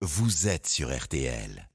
vous êtes sur RTL.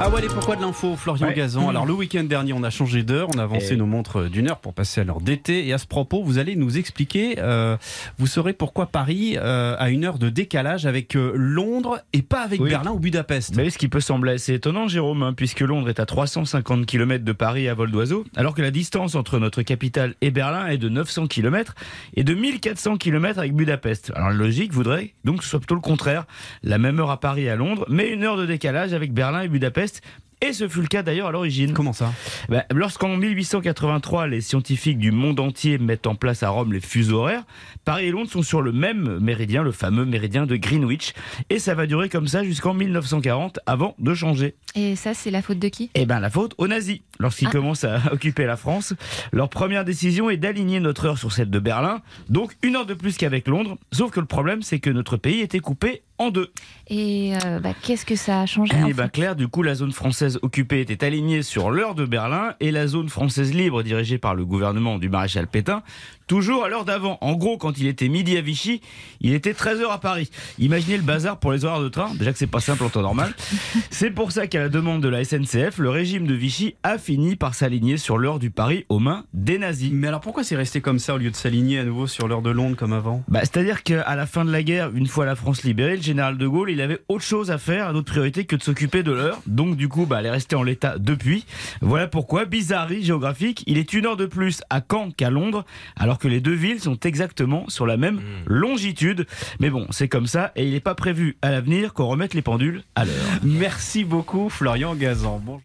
Ah ouais, et pourquoi de l'info, Florian Ouais. Gazan? Alors le week-end dernier, on a changé d'heure, on a avancé Et- nos montres d'une heure pour passer à l'heure d'été. Et à ce propos, vous allez nous expliquer, euh, vous saurez pourquoi Paris euh, a une heure de décalage avec euh, Londres et pas avec Oui. Berlin ou Budapest. Mais ce qui peut sembler assez étonnant, Jérôme, hein, puisque Londres est à 350 km de Paris à vol d'oiseau, alors que la distance entre notre capitale et Berlin est de 900 km et de 1400 km avec Budapest. Alors la logique voudrait donc que ce soit plutôt le contraire, la même heure à Paris et à Londres, mais une heure de décalage avec Berlin et Budapest. first Et ce fut le cas d'ailleurs à l'origine. Comment ça? Ben, Lorsqu'en 1883, les scientifiques du monde entier mettent en place à Rome les fuseaux horaires, Paris et Londres sont sur le même méridien, le fameux méridien de Greenwich. Et ça va durer comme ça jusqu'en 1940 avant de changer. Et ça, c'est la faute de qui? Eh ben la faute aux nazis. Lorsqu'ils Ah. commencent à occuper la France, leur première décision est d'aligner notre heure sur celle de Berlin, donc une heure de plus qu'avec Londres. Sauf que le problème, c'est que notre pays était coupé en deux. Et euh, bah, qu'est-ce que ça a changé Et en ben fait? Clair, du coup, la zone française occupée était alignée sur l'heure de Berlin et la zone française libre dirigée par le gouvernement du maréchal Pétain, toujours à l'heure d'avant. En gros, quand il était midi à Vichy, il était 13h à Paris. Imaginez le bazar pour les horaires de train, déjà que c'est pas simple en temps normal. C'est pour ça qu'à la demande de la SNCF, le régime de Vichy a fini par s'aligner sur l'heure du Paris aux mains des nazis. Mais alors pourquoi c'est resté comme ça au lieu de s'aligner à nouveau sur l'heure de Londres comme avant? Bah, C'est-à-dire qu'à la fin de la guerre, une fois la France libérée, le général de Gaulle, il avait autre chose à faire, d'autres priorités que de s'occuper de l'heure. Donc du coup, bah, elle est restée en l'état depuis. Voilà pourquoi, bizarrerie géographique, il est une heure de plus à Caen qu'à Londres, alors que les deux villes sont exactement sur la même longitude. Mais bon, c'est comme ça, et il n'est pas prévu à l'avenir qu'on remette les pendules à l'heure. Merci beaucoup, Florian Gazan. Bon-